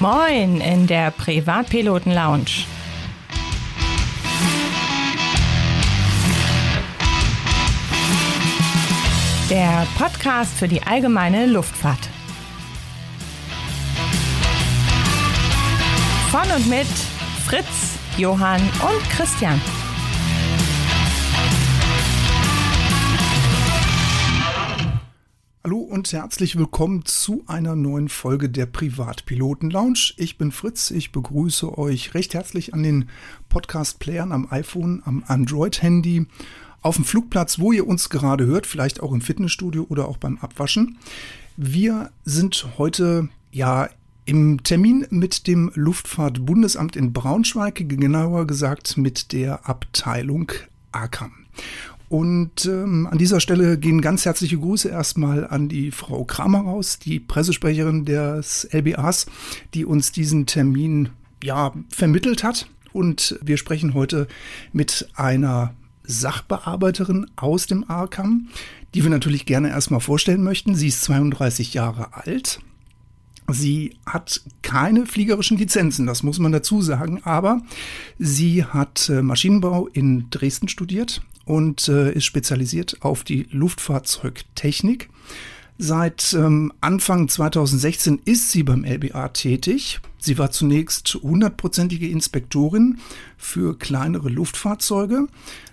Moin in der Privatpiloten Lounge. Der Podcast für die allgemeine Luftfahrt. Von und mit Fritz, Johann und Christian. Hallo und herzlich willkommen zu einer neuen Folge der Privatpiloten Lounge. Ich bin Fritz, ich begrüße euch recht herzlich an den Podcast-Playern am iPhone, am Android-Handy, auf dem Flugplatz, wo ihr uns gerade hört, vielleicht auch im Fitnessstudio oder auch beim Abwaschen. Wir sind heute ja im Termin mit dem Luftfahrtbundesamt in Braunschweig, genauer gesagt mit der Abteilung AKAM. Und ähm, an dieser Stelle gehen ganz herzliche Grüße erstmal an die Frau Kramer raus, die Pressesprecherin des LBAs, die uns diesen Termin ja vermittelt hat. Und wir sprechen heute mit einer Sachbearbeiterin aus dem ARCAM, die wir natürlich gerne erstmal vorstellen möchten. Sie ist 32 Jahre alt. Sie hat keine fliegerischen Lizenzen, das muss man dazu sagen, aber sie hat äh, Maschinenbau in Dresden studiert und äh, ist spezialisiert auf die Luftfahrzeugtechnik. Seit ähm, Anfang 2016 ist sie beim LBA tätig. Sie war zunächst hundertprozentige Inspektorin für kleinere Luftfahrzeuge,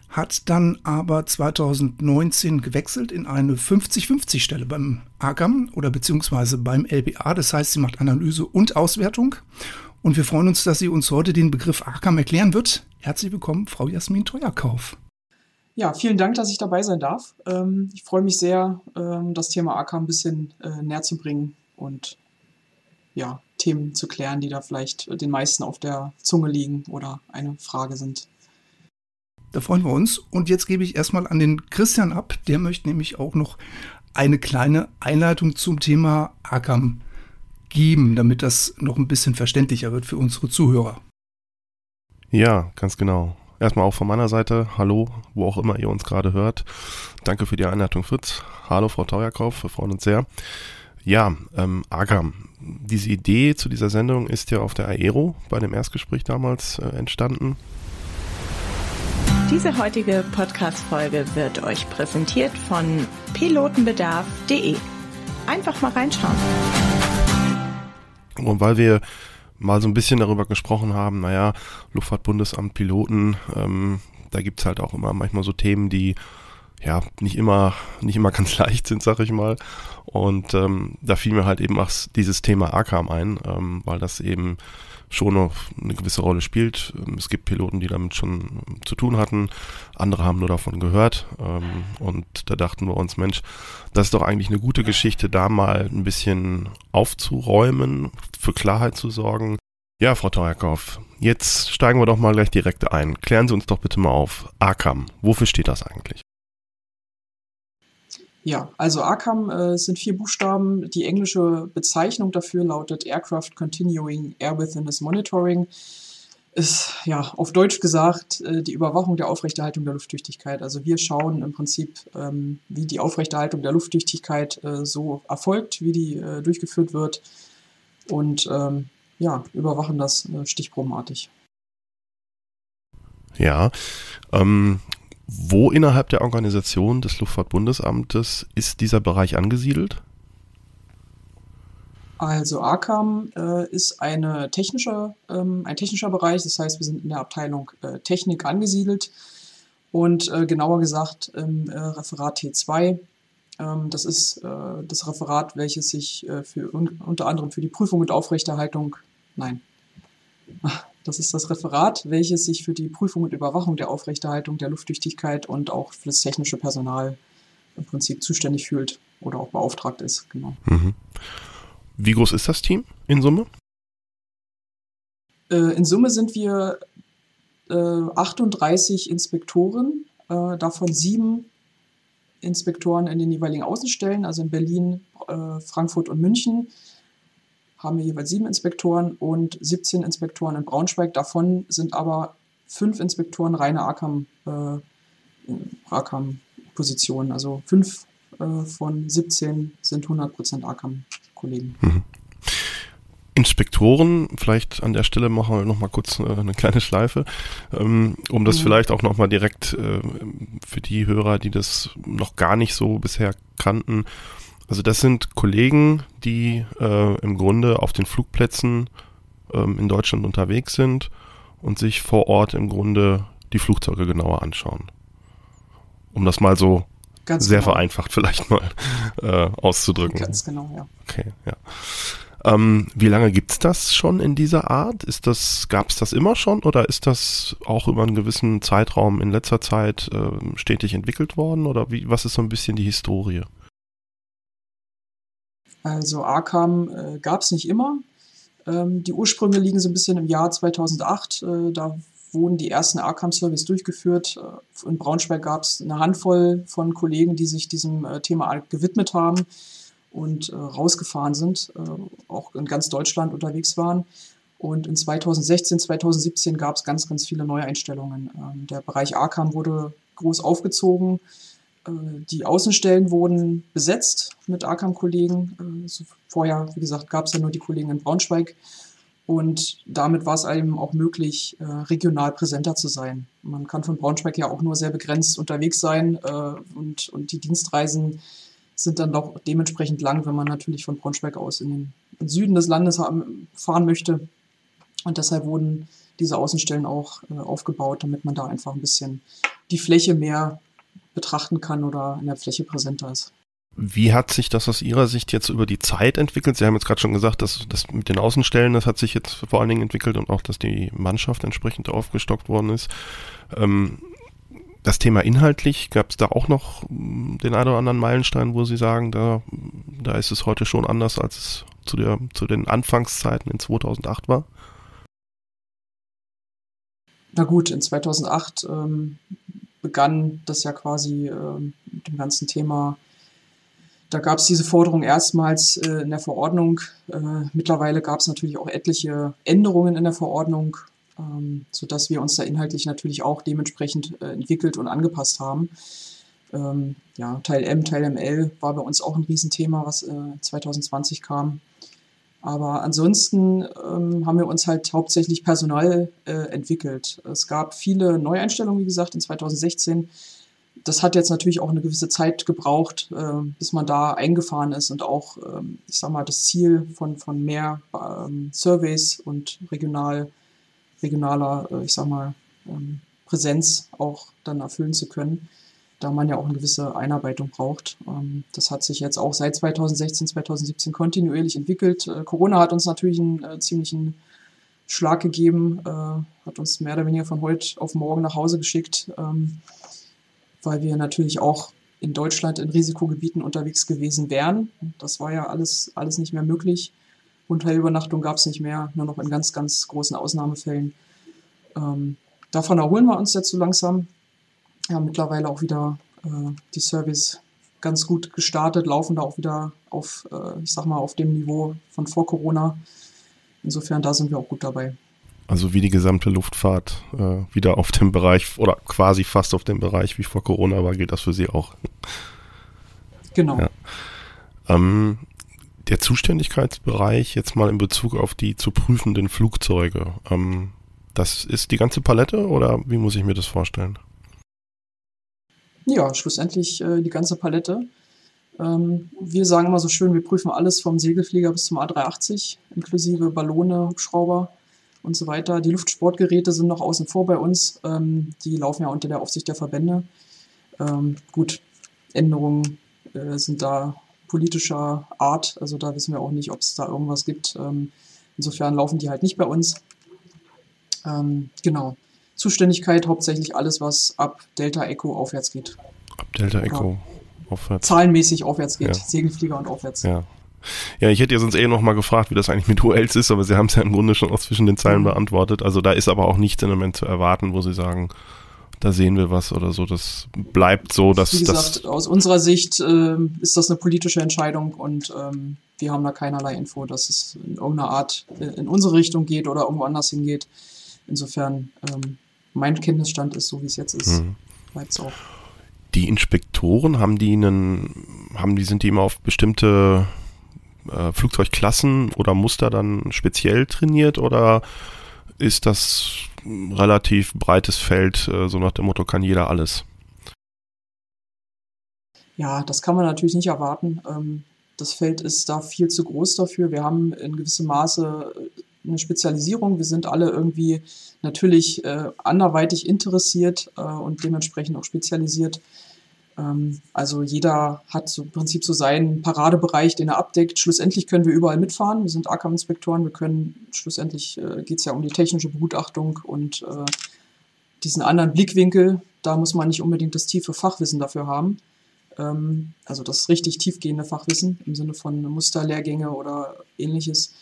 hat dann aber 2019 gewechselt in eine 50-50 Stelle beim AGAM oder beziehungsweise beim LBA. Das heißt, sie macht Analyse und Auswertung. Und wir freuen uns, dass sie uns heute den Begriff AGAM erklären wird. Herzlich willkommen, Frau Jasmin Teuerkauf. Ja, vielen Dank, dass ich dabei sein darf. Ähm, ich freue mich sehr, ähm, das Thema AK ein bisschen äh, näher zu bringen und ja, Themen zu klären, die da vielleicht den meisten auf der Zunge liegen oder eine Frage sind. Da freuen wir uns. Und jetzt gebe ich erstmal an den Christian ab. Der möchte nämlich auch noch eine kleine Einleitung zum Thema AKAM geben, damit das noch ein bisschen verständlicher wird für unsere Zuhörer. Ja, ganz genau. Erstmal auch von meiner Seite, hallo, wo auch immer ihr uns gerade hört. Danke für die Einleitung, Fritz. Hallo, Frau Tauerkauf, wir freuen uns sehr. Ja, ähm, Agam. Diese Idee zu dieser Sendung ist ja auf der Aero bei dem Erstgespräch damals äh, entstanden. Diese heutige Podcast-Folge wird euch präsentiert von pilotenbedarf.de. Einfach mal reinschauen. Und weil wir mal so ein bisschen darüber gesprochen haben, naja, Luftfahrtbundesamt, Piloten, ähm, da gibt's halt auch immer manchmal so Themen, die ja nicht immer, nicht immer ganz leicht sind, sag ich mal. Und ähm, da fiel mir halt eben auch dieses Thema AKAM ein, ähm, weil das eben schon noch eine gewisse Rolle spielt. Ähm, es gibt Piloten, die damit schon zu tun hatten, andere haben nur davon gehört ähm, und da dachten wir uns, Mensch, das ist doch eigentlich eine gute Geschichte, da mal ein bisschen aufzuräumen, für Klarheit zu sorgen. Ja, Frau Teuerkauf, jetzt steigen wir doch mal gleich direkt ein. Klären Sie uns doch bitte mal auf. ACAM, wofür steht das eigentlich? Ja, also ACAM äh, sind vier Buchstaben. Die englische Bezeichnung dafür lautet Aircraft Continuing Airworthiness Monitoring. Ist ja auf Deutsch gesagt äh, die Überwachung der Aufrechterhaltung der Lufttüchtigkeit. Also wir schauen im Prinzip, ähm, wie die Aufrechterhaltung der Lufttüchtigkeit äh, so erfolgt, wie die äh, durchgeführt wird und ähm, ja, überwachen das äh, stichprobenartig. Ja, ähm, wo innerhalb der Organisation des Luftfahrtbundesamtes ist dieser Bereich angesiedelt? Also ACAM äh, ist eine technische, ähm, ein technischer Bereich, das heißt, wir sind in der Abteilung äh, Technik angesiedelt und äh, genauer gesagt im äh, Referat T2. Ähm, das ist äh, das Referat, welches sich äh, für, un unter anderem für die Prüfung und Aufrechterhaltung, nein, das ist das Referat, welches sich für die Prüfung und Überwachung der Aufrechterhaltung der Lufttüchtigkeit und auch für das technische Personal im Prinzip zuständig fühlt oder auch beauftragt ist. Genau. Mhm. Wie groß ist das Team in Summe? Äh, in Summe sind wir äh, 38 Inspektoren, äh, davon sieben Inspektoren in den jeweiligen Außenstellen, also in Berlin, äh, Frankfurt und München haben wir jeweils sieben Inspektoren und 17 Inspektoren in Braunschweig. Davon sind aber fünf Inspektoren reine ACAM, äh, ACAM-Positionen. Also fünf äh, von 17 sind 100% ACAM-Kollegen. Mhm. Inspektoren, vielleicht an der Stelle machen wir nochmal kurz äh, eine kleine Schleife, ähm, um das mhm. vielleicht auch nochmal direkt äh, für die Hörer, die das noch gar nicht so bisher kannten. Also das sind Kollegen, die äh, im Grunde auf den Flugplätzen ähm, in Deutschland unterwegs sind und sich vor Ort im Grunde die Flugzeuge genauer anschauen. Um das mal so Ganz sehr genau. vereinfacht vielleicht mal äh, auszudrücken. Ganz genau, ja. Okay, ja. Ähm, wie lange gibt es das schon in dieser Art? Ist das, gab es das immer schon oder ist das auch über einen gewissen Zeitraum in letzter Zeit äh, stetig entwickelt worden? Oder wie, was ist so ein bisschen die Historie? Also ARCAM äh, gab es nicht immer. Ähm, die Ursprünge liegen so ein bisschen im Jahr 2008. Äh, da wurden die ersten ARCAM-Surveys durchgeführt. Äh, in Braunschweig gab es eine Handvoll von Kollegen, die sich diesem äh, Thema gewidmet haben und äh, rausgefahren sind, äh, auch in ganz Deutschland unterwegs waren. Und in 2016, 2017 gab es ganz, ganz viele Neueinstellungen. Ähm, der Bereich ARCAM wurde groß aufgezogen. Äh, die Außenstellen wurden besetzt mit ARCAM-Kollegen. Äh, so vorher, wie gesagt, gab es ja nur die Kollegen in Braunschweig. Und damit war es einem auch möglich, äh, regional präsenter zu sein. Man kann von Braunschweig ja auch nur sehr begrenzt unterwegs sein äh, und, und die Dienstreisen sind dann doch dementsprechend lang, wenn man natürlich von Braunschweig aus in den, Süden des Landes fahren möchte. Und deshalb wurden diese Außenstellen auch äh, aufgebaut, damit man da einfach ein bisschen die Fläche mehr betrachten kann oder in der Fläche präsenter ist. Wie hat sich das aus Ihrer Sicht jetzt über die Zeit entwickelt? Sie haben jetzt gerade schon gesagt, dass das mit den Außenstellen, das hat sich jetzt vor allen Dingen entwickelt und auch, dass die Mannschaft entsprechend aufgestockt worden ist. Ähm, das Thema inhaltlich, gab es da auch noch den einen oder anderen Meilenstein, wo Sie sagen, da, da ist es heute schon anders, als es zu, der, zu den Anfangszeiten in 2008 war? Na gut, in 2008 ähm, begann das ja quasi äh, mit dem ganzen Thema. Da gab es diese Forderung erstmals äh, in der Verordnung. Äh, mittlerweile gab es natürlich auch etliche Änderungen in der Verordnung ähm, sodass wir uns da inhaltlich natürlich auch dementsprechend äh, entwickelt und angepasst haben. Ähm, ja, Teil M, Teil ML war bei uns auch ein Riesenthema, was äh, 2020 kam. Aber ansonsten ähm, haben wir uns halt hauptsächlich personal äh, entwickelt. Es gab viele Neueinstellungen, wie gesagt, in 2016. Das hat jetzt natürlich auch eine gewisse Zeit gebraucht, äh, bis man da eingefahren ist und auch, ähm, ich sag mal, das Ziel von, von mehr ähm, Surveys und regional regionaler, äh, ich sag mal, ähm, Präsenz auch dann erfüllen zu können, da man ja auch eine gewisse Einarbeitung braucht. Ähm, das hat sich jetzt auch seit 2016, 2017 kontinuierlich entwickelt. Äh, Corona hat uns natürlich einen äh, ziemlichen Schlag gegeben, hat uns mehr oder weniger von heute auf morgen nach Hause geschickt, ähm, weil wir natürlich auch in Deutschland in Risikogebieten unterwegs gewesen wären. Das war ja alles, alles nicht mehr möglich. Hotelübernachtung gab es nicht mehr, nur noch in ganz, ganz großen Ausnahmefällen. Ähm, davon erholen wir uns jetzt so langsam. Ja, mittlerweile auch wieder äh, die Service ganz gut gestartet, laufen da auch wieder auf, äh, ich sag mal, auf dem Niveau von vor Corona. Insofern, da sind wir auch gut dabei. Also wie die gesamte Luftfahrt äh, wieder auf dem Bereich oder quasi fast auf dem Bereich wie vor Corona war, gilt das für Sie auch. Genau. Ja. Ähm, der Zuständigkeitsbereich jetzt mal in Bezug auf die zu prüfenden Flugzeuge. Ähm, das ist die ganze Palette oder wie muss ich mir das vorstellen? Ja, schlussendlich äh, die ganze Palette. Ähm, wir sagen immer so schön, wir prüfen alles vom Segelflieger bis zum A380, inklusive Ballone, Hubschrauber und so weiter. Die Luftsportgeräte sind noch außen vor bei uns. Ähm, die laufen ja unter der Aufsicht der Verbände. Ähm, gut, Änderungen äh, sind da politischer Art. Also da wissen wir auch nicht, ob es da irgendwas gibt. Ähm, insofern laufen die halt nicht bei uns. Ähm, genau. Zuständigkeit hauptsächlich alles, was ab Delta Echo aufwärts geht. Ab Delta Echo aufwärts. Zahlenmäßig aufwärts geht. Ja. Segelflieger und aufwärts. Ja. Ja, ich hätte ja sonst eh noch mal gefragt, wie das eigentlich mit ULs ist, aber Sie haben es ja im Grunde schon auch zwischen den Zeilen mhm. beantwortet. Also da ist aber auch nichts im Moment zu erwarten, wo Sie sagen, da sehen wir was oder so. Das bleibt so, dass. Wie gesagt, das aus unserer Sicht äh, ist das eine politische Entscheidung und ähm, wir haben da keinerlei Info, dass es in irgendeiner Art äh, in unsere Richtung geht oder irgendwo anders hingeht. Insofern, ähm, mein Kenntnisstand ist so, wie es jetzt ist. Mhm. Es auch. Die Inspektoren, haben die einen, haben die, sind die immer auf bestimmte äh, Flugzeugklassen oder Muster dann speziell trainiert oder ist das relativ breites Feld, äh, so nach dem Motto, kann jeder alles? Ja, das kann man natürlich nicht erwarten. Ähm, das Feld ist da viel zu groß dafür. Wir haben in gewissem Maße äh, eine Spezialisierung. Wir sind alle irgendwie natürlich äh, anderweitig interessiert äh, und dementsprechend auch spezialisiert. Ähm, also jeder hat so im Prinzip so seinen Paradebereich, den er abdeckt. Schlussendlich können wir überall mitfahren. Wir sind AKAM-Inspektoren. Wir können, schlussendlich äh, geht es ja um die technische Begutachtung und äh, diesen anderen Blickwinkel. Da muss man nicht unbedingt das tiefe Fachwissen dafür haben. Ähm, also das richtig tiefgehende Fachwissen im Sinne von Musterlehrgänge oder ähnliches.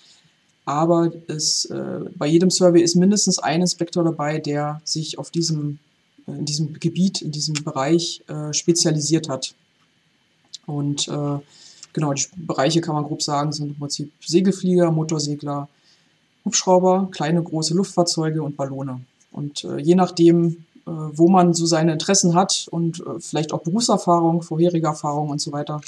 Aber es, äh, bei jedem Survey ist mindestens ein Inspektor dabei, der sich auf diesem in diesem Gebiet, in diesem Bereich äh, spezialisiert hat. Und äh, genau, die Bereiche kann man grob sagen, sind im Prinzip Segelflieger, Motorsegler, Hubschrauber, kleine, große Luftfahrzeuge und Ballone. Und äh, je nachdem, äh, wo man so seine Interessen hat und äh, vielleicht auch Berufserfahrung, vorherige Erfahrung und so weiter,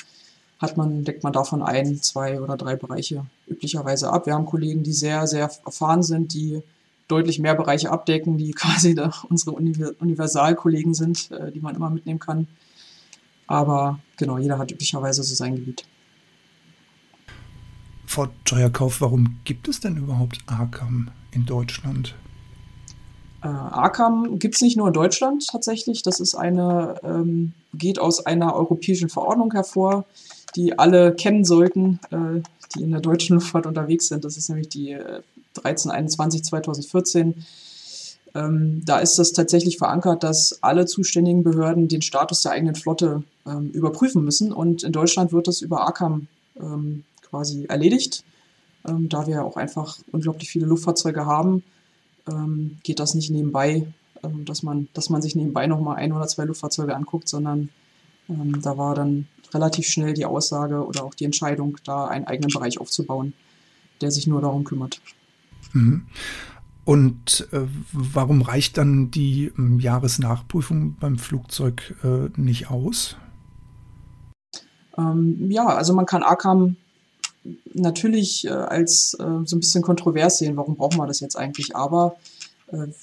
hat man, deckt man davon ein, zwei oder drei Bereiche üblicherweise ab. Wir haben Kollegen, die sehr, sehr erfahren sind, die deutlich mehr Bereiche abdecken, die quasi unsere Universalkollegen sind, äh, die man immer mitnehmen kann. Aber genau, jeder hat üblicherweise so sein Gebiet. Frau Teuerkauf, warum gibt es denn überhaupt ARCAM in Deutschland? Äh, ARCAM gibt es nicht nur in Deutschland tatsächlich. Das ist eine, ähm, geht aus einer europäischen Verordnung hervor, die alle kennen sollten, äh, die in der deutschen Luftfahrt unterwegs sind. Das ist nämlich die äh, 1321 2014. Ähm, da ist das tatsächlich verankert, dass alle zuständigen Behörden den Status der eigenen Flotte ähm, überprüfen müssen. Und in Deutschland wird das über ACAM ähm, quasi erledigt. Ähm, da wir auch einfach unglaublich viele Luftfahrzeuge haben, ähm, geht das nicht nebenbei, ähm, dass, man, dass man sich nebenbei nochmal ein oder zwei Luftfahrzeuge anguckt, sondern da war dann relativ schnell die Aussage oder auch die Entscheidung, da einen eigenen Bereich aufzubauen, der sich nur darum kümmert. Mhm. Und äh, warum reicht dann die äh, Jahresnachprüfung beim Flugzeug äh, nicht aus? Ähm, ja, also man kann ACAM natürlich äh, als äh, so ein bisschen kontrovers sehen, warum brauchen wir das jetzt eigentlich, aber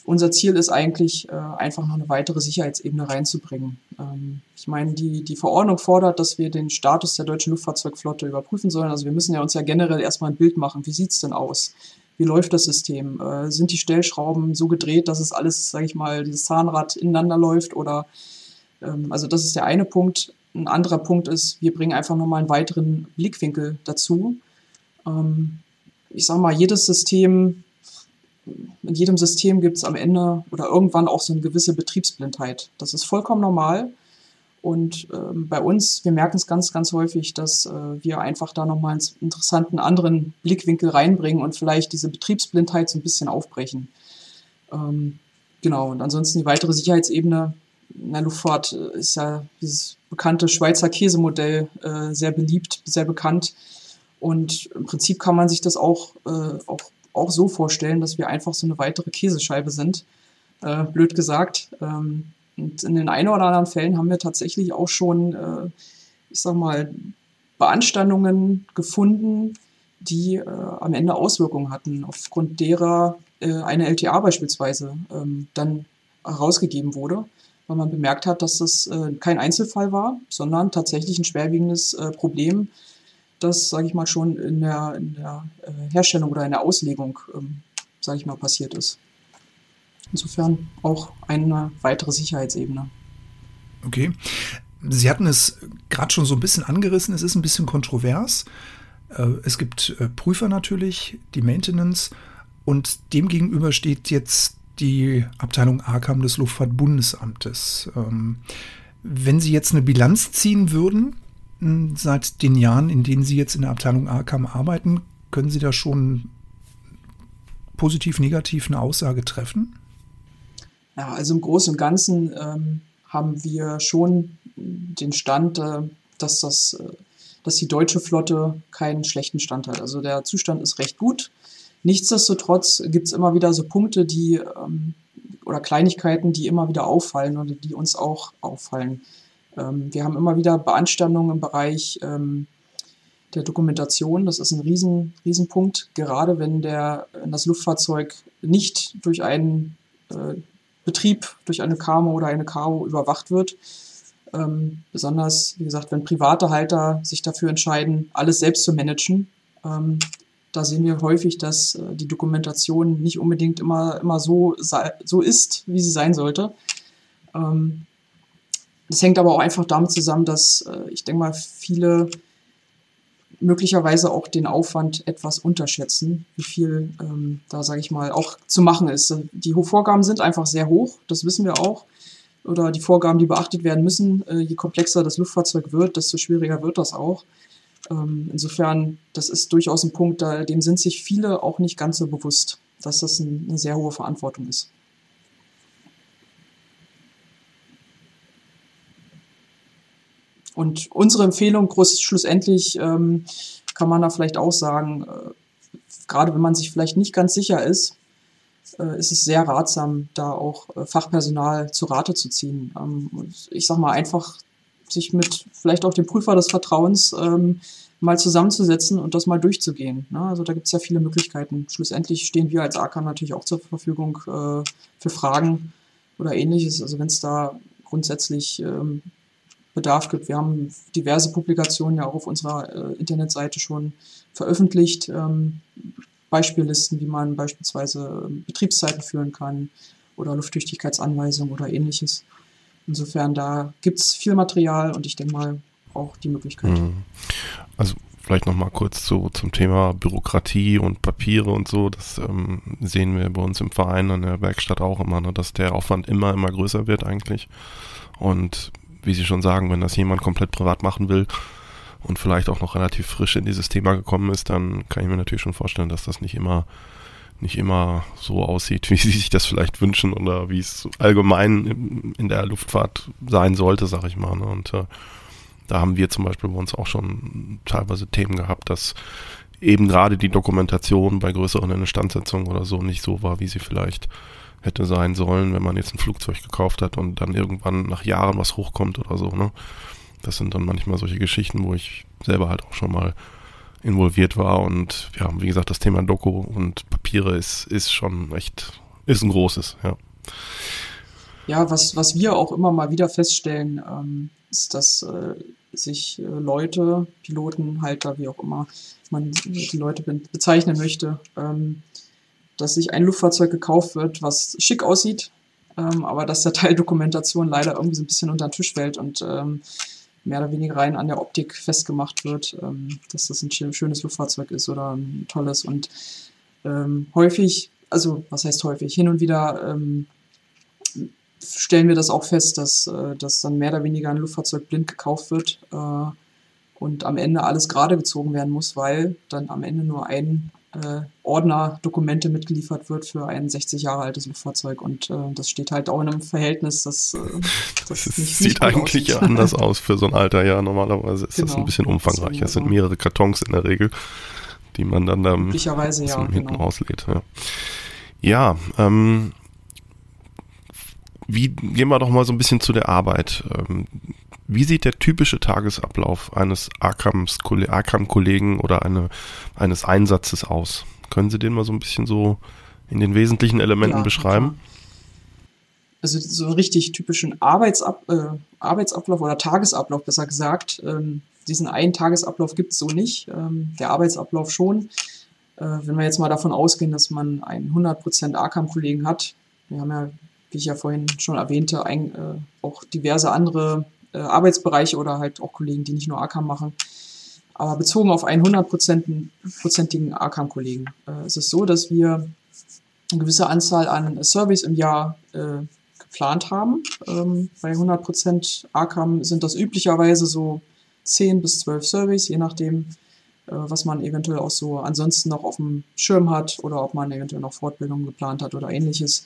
unser Ziel ist eigentlich, einfach noch eine weitere Sicherheitsebene reinzubringen. Ähm, ich meine, die, die Verordnung fordert, dass wir den Status der deutschen Luftfahrzeugflotte überprüfen sollen. Also wir müssen ja uns ja generell erstmal ein Bild machen, wie sieht es denn aus? wie läuft das System? Äh, sind die Stellschrauben so gedreht, dass es alles, sage ich mal, dieses Zahnrad ineinander läuft? Oder ähm, also das ist der eine Punkt. Ein anderer Punkt ist, wir bringen einfach nochmal einen weiteren Blickwinkel dazu. Ähm, ich sage mal, jedes System, in jedem System gibt es am Ende oder irgendwann auch so eine gewisse Betriebsblindheit. Das ist vollkommen normal. Und ähm, bei uns, wir merken es ganz, ganz häufig, dass äh, wir einfach da nochmal einen interessanten anderen Blickwinkel reinbringen und vielleicht diese Betriebsblindheit so ein bisschen aufbrechen. Ähm, genau, und ansonsten die weitere Sicherheitsebene in der Luftfahrt ist ja dieses bekannte Schweizer Käsemodell äh, sehr beliebt, sehr bekannt. Und im Prinzip kann man sich das auch, äh, auch, auch so vorstellen, dass wir einfach so eine weitere Käsescheibe sind. Äh, blöd gesagt. Ähm, und in den einen oder anderen Fällen haben wir tatsächlich auch schon, äh, ich sag mal, Beanstandungen gefunden, die äh, am Ende Auswirkungen hatten, aufgrund derer äh, eine LTA beispielsweise ähm, dann herausgegeben wurde, weil man bemerkt hat, dass das äh, kein Einzelfall war, sondern tatsächlich ein schwerwiegendes äh, Problem, das, sage ich mal, schon in der, in der äh, Herstellung oder in der Auslegung, ähm, sage ich mal, passiert ist. Insofern auch eine weitere Sicherheitsebene. Okay. Sie hatten es gerade schon so ein bisschen angerissen. Es ist ein bisschen kontrovers. Äh, es gibt äh, Prüfer natürlich, die Maintenance und demgegenüber steht jetzt die Abteilung AKAM des Luftfahrtbundesamtes. Ähm, wenn Sie jetzt eine Bilanz ziehen würden, seit den Jahren, in denen Sie jetzt in der Abteilung AKAM arbeiten, können Sie da schon positiv, negativ eine Aussage treffen? Ja, also im Großen und Ganzen ähm, haben wir schon den Stand, äh, dass, das, äh, dass die deutsche Flotte keinen schlechten Stand hat. Also der Zustand ist recht gut. Nichtsdestotrotz gibt es immer wieder so Punkte, die ähm, oder Kleinigkeiten, die immer wieder auffallen oder die uns auch auffallen. Ähm, wir haben immer wieder Beanstandungen im Bereich ähm, der Dokumentation. Das ist ein riesen, Riesenpunkt, gerade wenn der, das Luftfahrzeug nicht durch einen äh, Betrieb, durch eine KMO oder eine KO überwacht wird. Ähm, besonders, wie gesagt, wenn private Halter sich dafür entscheiden, alles selbst zu managen. Ähm, da sehen wir häufig, dass äh, die Dokumentation nicht unbedingt immer, immer so, so ist, wie sie sein sollte. Ähm, das hängt aber auch einfach damit zusammen, dass äh, ich denke mal, viele möglicherweise auch den Aufwand etwas unterschätzen, wie viel ähm, da, sage ich mal, auch zu machen ist. Die Vorgaben sind einfach sehr hoch, das wissen wir auch. Oder die Vorgaben, die beachtet werden müssen. Äh, je komplexer das Luftfahrzeug wird, desto schwieriger wird das auch. Ähm, insofern, das ist durchaus ein Punkt, da, dem sind sich viele auch nicht ganz so bewusst, dass das ein, eine sehr hohe Verantwortung ist. Und unsere Empfehlung, groß, schlussendlich ähm, kann man da vielleicht auch sagen, äh, gerade wenn man sich vielleicht nicht ganz sicher ist, äh, ist es sehr ratsam, da auch äh, Fachpersonal zu Rate zu ziehen. Ähm, ich sag mal einfach, sich mit vielleicht auch dem Prüfer des Vertrauens ähm, mal zusammenzusetzen und das mal durchzugehen. Ne? Also da gibt es ja viele Möglichkeiten. Schlussendlich stehen wir als AK natürlich auch zur Verfügung äh, für Fragen oder ähnliches. Also wenn es da grundsätzlich ähm, Bedarf gibt. Wir haben diverse Publikationen ja auch auf unserer äh, Internetseite schon veröffentlicht. Ähm, Beispiellisten, wie man beispielsweise ähm, Betriebszeiten führen kann oder Lufttüchtigkeitsanweisungen oder ähnliches. Insofern, da gibt es viel Material und ich denke mal auch die Möglichkeit. Mhm. Also vielleicht nochmal kurz zu, zum Thema Bürokratie und Papiere und so. Das ähm, sehen wir bei uns im Verein an der Werkstatt auch immer, ne, dass der Aufwand immer, immer größer wird eigentlich. Und wie Sie schon sagen, wenn das jemand komplett privat machen will und vielleicht auch noch relativ frisch in dieses Thema gekommen ist, dann kann ich mir natürlich schon vorstellen, dass das nicht immer nicht immer so aussieht, wie sie sich das vielleicht wünschen oder wie es allgemein in der Luftfahrt sein sollte, sag ich mal. Ne? Und äh, da haben wir zum Beispiel bei uns auch schon teilweise Themen gehabt, dass eben gerade die Dokumentation bei größeren Instandsetzungen oder so nicht so war, wie sie vielleicht hätte sein sollen, wenn man jetzt ein Flugzeug gekauft hat und dann irgendwann nach Jahren was hochkommt oder so. Ne? Das sind dann manchmal solche Geschichten, wo ich selber halt auch schon mal involviert war und ja, wie gesagt, das Thema Doku und Papiere ist, ist schon echt, ist ein großes, ja. Ja, was, was wir auch immer mal wieder feststellen, ähm, ist, dass äh, sich äh, Leute, Piloten, Halter, wie auch immer man die Leute bezeichnen möchte, ähm, dass sich ein Luftfahrzeug gekauft wird, was schick aussieht, ähm, aber dass der Teil Dokumentation leider irgendwie so ein bisschen unter den Tisch fällt und ähm, mehr oder weniger rein an der Optik festgemacht wird, ähm, dass das ein schönes Luftfahrzeug ist oder ein tolles. Und ähm, häufig, also was heißt häufig, hin und wieder ähm, stellen wir das auch fest, dass, äh, dass dann mehr oder weniger ein Luftfahrzeug blind gekauft wird äh, und am Ende alles gerade gezogen werden muss, weil dann am Ende nur ein äh, Ordner Dokumente mitgeliefert wird für ein 60 Jahre altes Luftfahrzeug und äh, das steht halt auch in einem Verhältnis, das, äh, das nicht, sieht nicht eigentlich aussieht. anders aus für so ein Alter, ja, normalerweise ist genau. das ein bisschen umfangreicher. Es sind mehrere Kartons in der Regel, die man dann da Möglicherweise, ja, hinten genau. rauslädt. Ja, ja ähm, wie gehen wir doch mal so ein bisschen zu der Arbeit. Ähm, wie sieht der typische Tagesablauf eines Arkham-Kollegen oder eine, eines Einsatzes aus? Können Sie den mal so ein bisschen so in den wesentlichen Elementen ja, beschreiben? Klar. Also so einen richtig typischen Arbeitsab äh, Arbeitsablauf oder Tagesablauf, besser gesagt. Ähm, diesen einen Tagesablauf gibt es so nicht. Ähm, der Arbeitsablauf schon. Äh, wenn wir jetzt mal davon ausgehen, dass man einen 100% Arkham-Kollegen hat, wir haben ja, wie ich ja vorhin schon erwähnte, ein, äh, auch diverse andere äh, Arbeitsbereiche oder halt auch Kollegen, die nicht nur ACAM machen. Aber bezogen auf einen hundertprozentigen ACAM-Kollegen äh, ist es so, dass wir eine gewisse Anzahl an Surveys im Jahr äh, geplant haben. Ähm, bei 100% ACAM sind das üblicherweise so 10 bis 12 Surveys, je nachdem, äh, was man eventuell auch so ansonsten noch auf dem Schirm hat oder ob man eventuell noch Fortbildungen geplant hat oder ähnliches.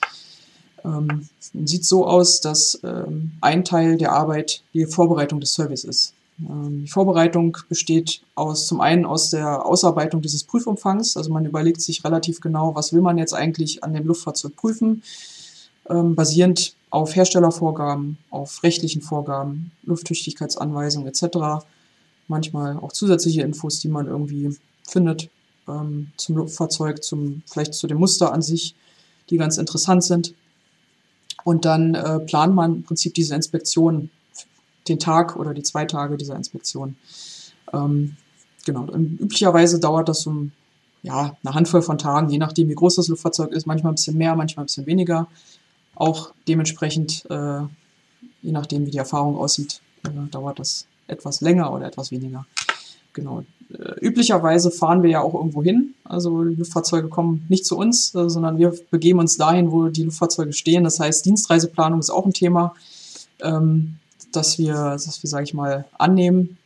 Ähm, sieht so aus, dass ähm, ein Teil der Arbeit die Vorbereitung des Service ist. Ähm, die Vorbereitung besteht aus, zum einen aus der Ausarbeitung dieses Prüfumfangs. Also man überlegt sich relativ genau, was will man jetzt eigentlich an dem Luftfahrzeug prüfen, ähm, basierend auf Herstellervorgaben, auf rechtlichen Vorgaben, Lufttüchtigkeitsanweisungen etc. manchmal auch zusätzliche Infos, die man irgendwie findet ähm, zum Luftfahrzeug, zum, vielleicht zu dem Muster an sich, die ganz interessant sind. Und dann äh, plant man im Prinzip diese Inspektion, den Tag oder die zwei Tage dieser Inspektion. Ähm, genau, und üblicherweise dauert das um ja, eine Handvoll von Tagen, je nachdem, wie groß das Luftfahrzeug ist, manchmal ein bisschen mehr, manchmal ein bisschen weniger. Auch dementsprechend, äh, je nachdem, wie die Erfahrung aussieht, äh, dauert das etwas länger oder etwas weniger. Genau. Äh, üblicherweise fahren wir ja auch irgendwo hin. Also die Luftfahrzeuge kommen nicht zu uns, äh, sondern wir begeben uns dahin, wo die Luftfahrzeuge stehen. Das heißt, Dienstreiseplanung ist auch ein Thema, ähm, das wir, das wir, sage ich mal, annehmen.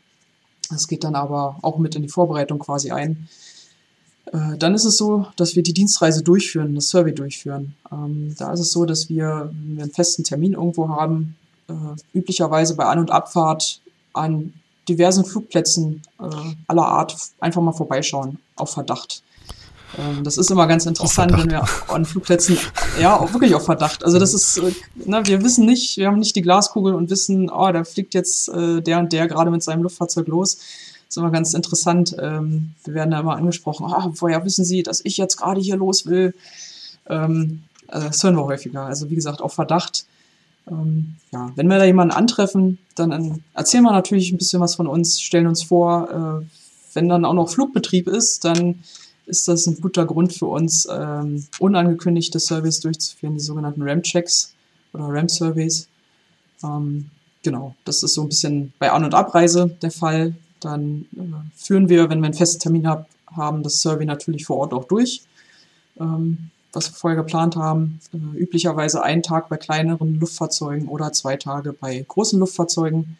Das geht dann aber auch mit in die Vorbereitung quasi ein. Äh, dann ist es so, dass wir die Dienstreise durchführen, das Survey durchführen. Ähm, da ist es so, dass wir, wenn wir einen festen Termin irgendwo haben, äh, üblicherweise bei An- und Abfahrt an diversen Flugplätzen äh, aller Art einfach mal vorbeischauen, auf Verdacht. Ähm, das ist immer ganz interessant, wenn wir an Flugplätzen, ja, auch wirklich auf Verdacht. Also das ist, äh, ne, wir wissen nicht, wir haben nicht die Glaskugel und wissen, oh, da fliegt jetzt äh, der und der gerade mit seinem Luftfahrzeug los. Das ist immer ganz interessant. Ähm, wir werden da immer angesprochen, ah, woher wissen Sie, dass ich jetzt gerade hier los will? Ähm, also das hören wir häufiger. Also wie gesagt, auf Verdacht. Ähm, ja, wenn wir da jemanden antreffen, dann erzählen wir natürlich ein bisschen was von uns, stellen uns vor. Äh, wenn dann auch noch Flugbetrieb ist, dann ist das ein guter Grund für uns, ähm, unangekündigte Surveys durchzuführen, die sogenannten RAM-Checks oder RAM-Surveys. Ähm, genau, das ist so ein bisschen bei An- und Abreise der Fall. Dann äh, führen wir, wenn wir einen festen Termin hab, haben, das Survey natürlich vor Ort auch durch. Ähm, was wir vorher geplant haben. Äh, üblicherweise einen Tag bei kleineren Luftfahrzeugen oder zwei Tage bei großen Luftfahrzeugen.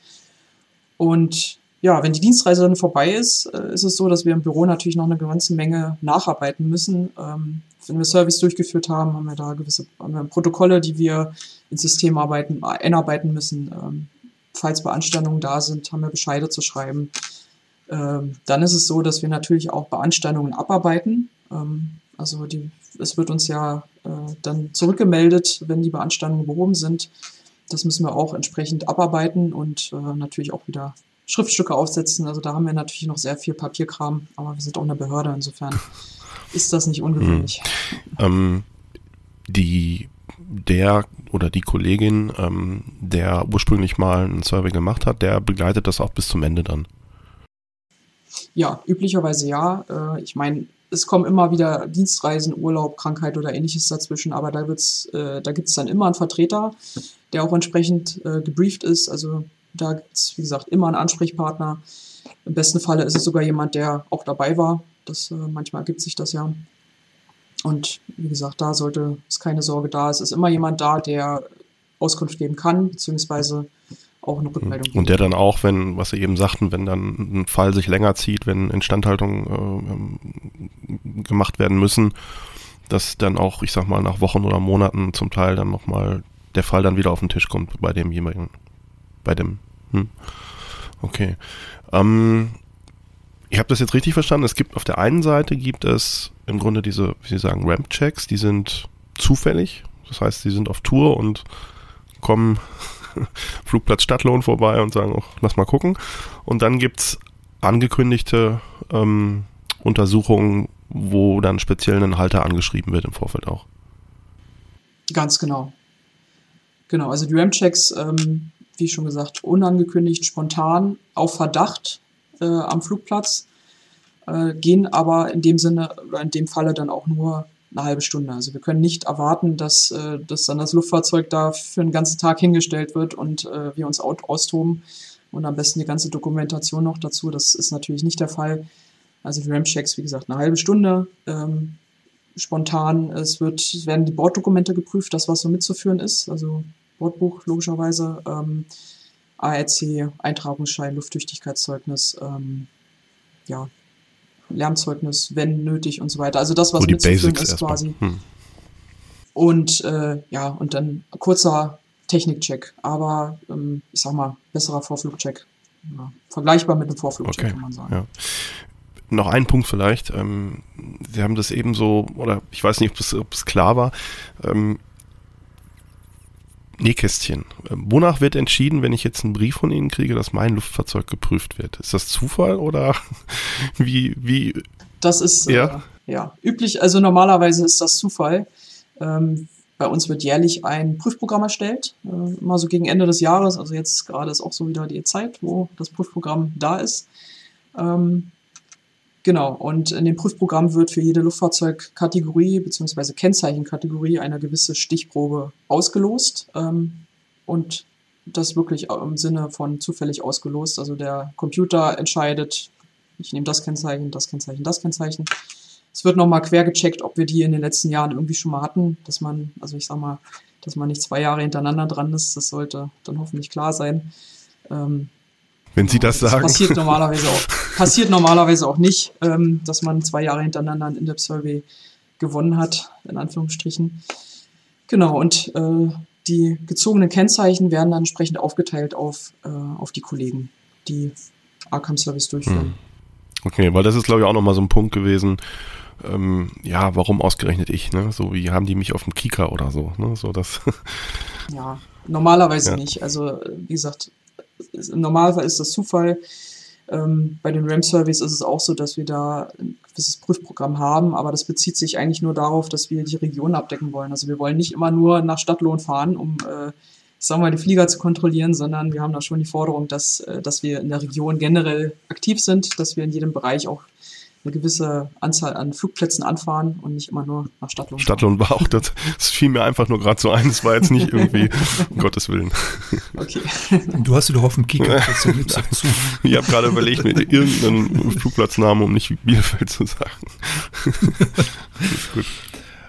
Und ja, wenn die Dienstreise dann vorbei ist, äh, ist es so, dass wir im Büro natürlich noch eine ganze Menge nacharbeiten müssen. Ähm, wenn wir Service durchgeführt haben, haben wir da gewisse wir Protokolle, die wir ins System arbeiten, einarbeiten müssen. Ähm, falls Beanstandungen da sind, haben wir Bescheide zu schreiben. Ähm, dann ist es so, dass wir natürlich auch Beanstandungen abarbeiten. Ähm, also die, es wird uns ja äh, dann zurückgemeldet, wenn die Beanstandungen behoben sind. Das müssen wir auch entsprechend abarbeiten und äh, natürlich auch wieder Schriftstücke aufsetzen. Also da haben wir natürlich noch sehr viel Papierkram, aber wir sind auch eine Behörde, insofern ist das nicht ungewöhnlich. Mhm. Ähm, die der oder die Kollegin, ähm, der ursprünglich mal einen Survey gemacht hat, der begleitet das auch bis zum Ende dann. Ja, üblicherweise ja. Äh, ich meine, es kommen immer wieder Dienstreisen, Urlaub, Krankheit oder ähnliches dazwischen, aber da, äh, da gibt es dann immer einen Vertreter, der auch entsprechend äh, gebrieft ist. Also da gibt es, wie gesagt, immer einen Ansprechpartner. Im besten Falle ist es sogar jemand, der auch dabei war. Das, äh, manchmal ergibt sich das ja. Und wie gesagt, da sollte es keine Sorge da. Es ist immer jemand da, der Auskunft geben kann, beziehungsweise auch eine Rückmeldung. Und der dann auch, wenn, was Sie eben sagten, wenn dann ein Fall sich länger zieht, wenn Instandhaltungen äh, gemacht werden müssen, dass dann auch, ich sag mal, nach Wochen oder Monaten zum Teil dann nochmal der Fall dann wieder auf den Tisch kommt bei dem jeweiligen, bei dem, hm? Okay. Ähm, ich habe das jetzt richtig verstanden. Es gibt auf der einen Seite gibt es im Grunde diese, wie Sie sagen, Ramp-Checks, die sind zufällig. Das heißt, die sind auf Tour und kommen Flugplatz Stadtlohn vorbei und sagen, oh, lass mal gucken. Und dann gibt es angekündigte ähm, Untersuchungen, wo dann speziell ein Halter angeschrieben wird im Vorfeld auch. Ganz genau. Genau, also die RAM-Checks, ähm, wie schon gesagt, unangekündigt, spontan, auf Verdacht äh, am Flugplatz, äh, gehen aber in dem Sinne oder in dem Falle dann auch nur eine halbe Stunde. Also wir können nicht erwarten, dass, äh, dass dann das Luftfahrzeug da für einen ganzen Tag hingestellt wird und äh, wir uns austoben und am besten die ganze Dokumentation noch dazu. Das ist natürlich nicht der Fall. Also die RAM-Checks, wie gesagt, eine halbe Stunde. Ähm, spontan, es wird, werden die Borddokumente geprüft, das, was so mitzuführen ist, also Bordbuch logischerweise, ähm, ARC, Eintragungsschein, Lufttüchtigkeitszeugnis, ähm, ja, Lärmzeugnis, wenn nötig und so weiter. Also das, was so mitzuführen ist quasi. Hm. Und äh, ja, und dann kurzer Technikcheck, aber ähm, ich sag mal, besserer Vorflugcheck. Ja, vergleichbar mit einem Vorflugcheck, okay. kann man sagen. Ja. Noch ein Punkt vielleicht. Ähm, Sie haben das eben so, oder ich weiß nicht, ob es, ob es klar war. Ähm, Nähkästchen. Wonach wird entschieden, wenn ich jetzt einen Brief von Ihnen kriege, dass mein Luftfahrzeug geprüft wird? Ist das Zufall oder wie, wie? Das ist ja. Äh, ja üblich, also normalerweise ist das Zufall. Ähm, bei uns wird jährlich ein Prüfprogramm erstellt, äh, immer so gegen Ende des Jahres. Also jetzt gerade ist auch so wieder die Zeit, wo das Prüfprogramm da ist. Ähm, genau, und in dem Prüfprogramm wird für jede Luftfahrzeugkategorie bzw. Kennzeichenkategorie eine gewisse Stichprobe ausgelost. Ähm, und das wirklich im Sinne von zufällig ausgelost. Also der Computer entscheidet, ich nehme das Kennzeichen, das Kennzeichen, das Kennzeichen. Es wird nochmal quer gecheckt, ob wir die in den letzten Jahren irgendwie schon mal hatten, dass man, also ich sag mal, dass man nicht zwei Jahre hintereinander dran ist, das sollte dann hoffentlich klar sein. Ähm, Wenn Sie das sagen. Das passiert normalerweise auch, passiert normalerweise auch nicht, ähm, dass man zwei Jahre hintereinander ein In-Depth-Survey gewonnen hat, in Anführungsstrichen. Genau, und äh, die gezogenen Kennzeichen werden dann entsprechend aufgeteilt auf, äh, auf die Kollegen, die Arkham-Service durchführen. Hm. Okay, weil das ist, glaube ich, auch nochmal so ein Punkt gewesen, ähm, ja, warum ausgerechnet ich, ne? So wie haben die mich auf dem Kika oder so, ne? So das. ja, normalerweise ja. nicht. Also, wie gesagt, im Normalfall ist das Zufall. Ähm, bei den RAM-Surveys ist es auch so, dass wir da ein gewisses Prüfprogramm haben, aber das bezieht sich eigentlich nur darauf, dass wir die Region abdecken wollen. Also wir wollen nicht immer nur nach Stadtlohn fahren, um äh, ich sag mal, die Flieger zu kontrollieren, sondern wir haben da schon die Forderung, dass, äh, dass wir in der Region generell aktiv sind, dass wir in jedem Bereich auch eine gewisse Anzahl an Flugplätzen anfahren und nicht immer nur nach Stadtlohn. Stadtlohn war auch das. Das fiel mir einfach nur gerade so ein. Das war jetzt nicht irgendwie, um Gottes Willen. Okay. Du hast dir doch auf dem Kika zu. Ich habe gerade überlegt, mir irgendeinen Flugplatznamen, um nicht Bielefeld zu sagen. gut.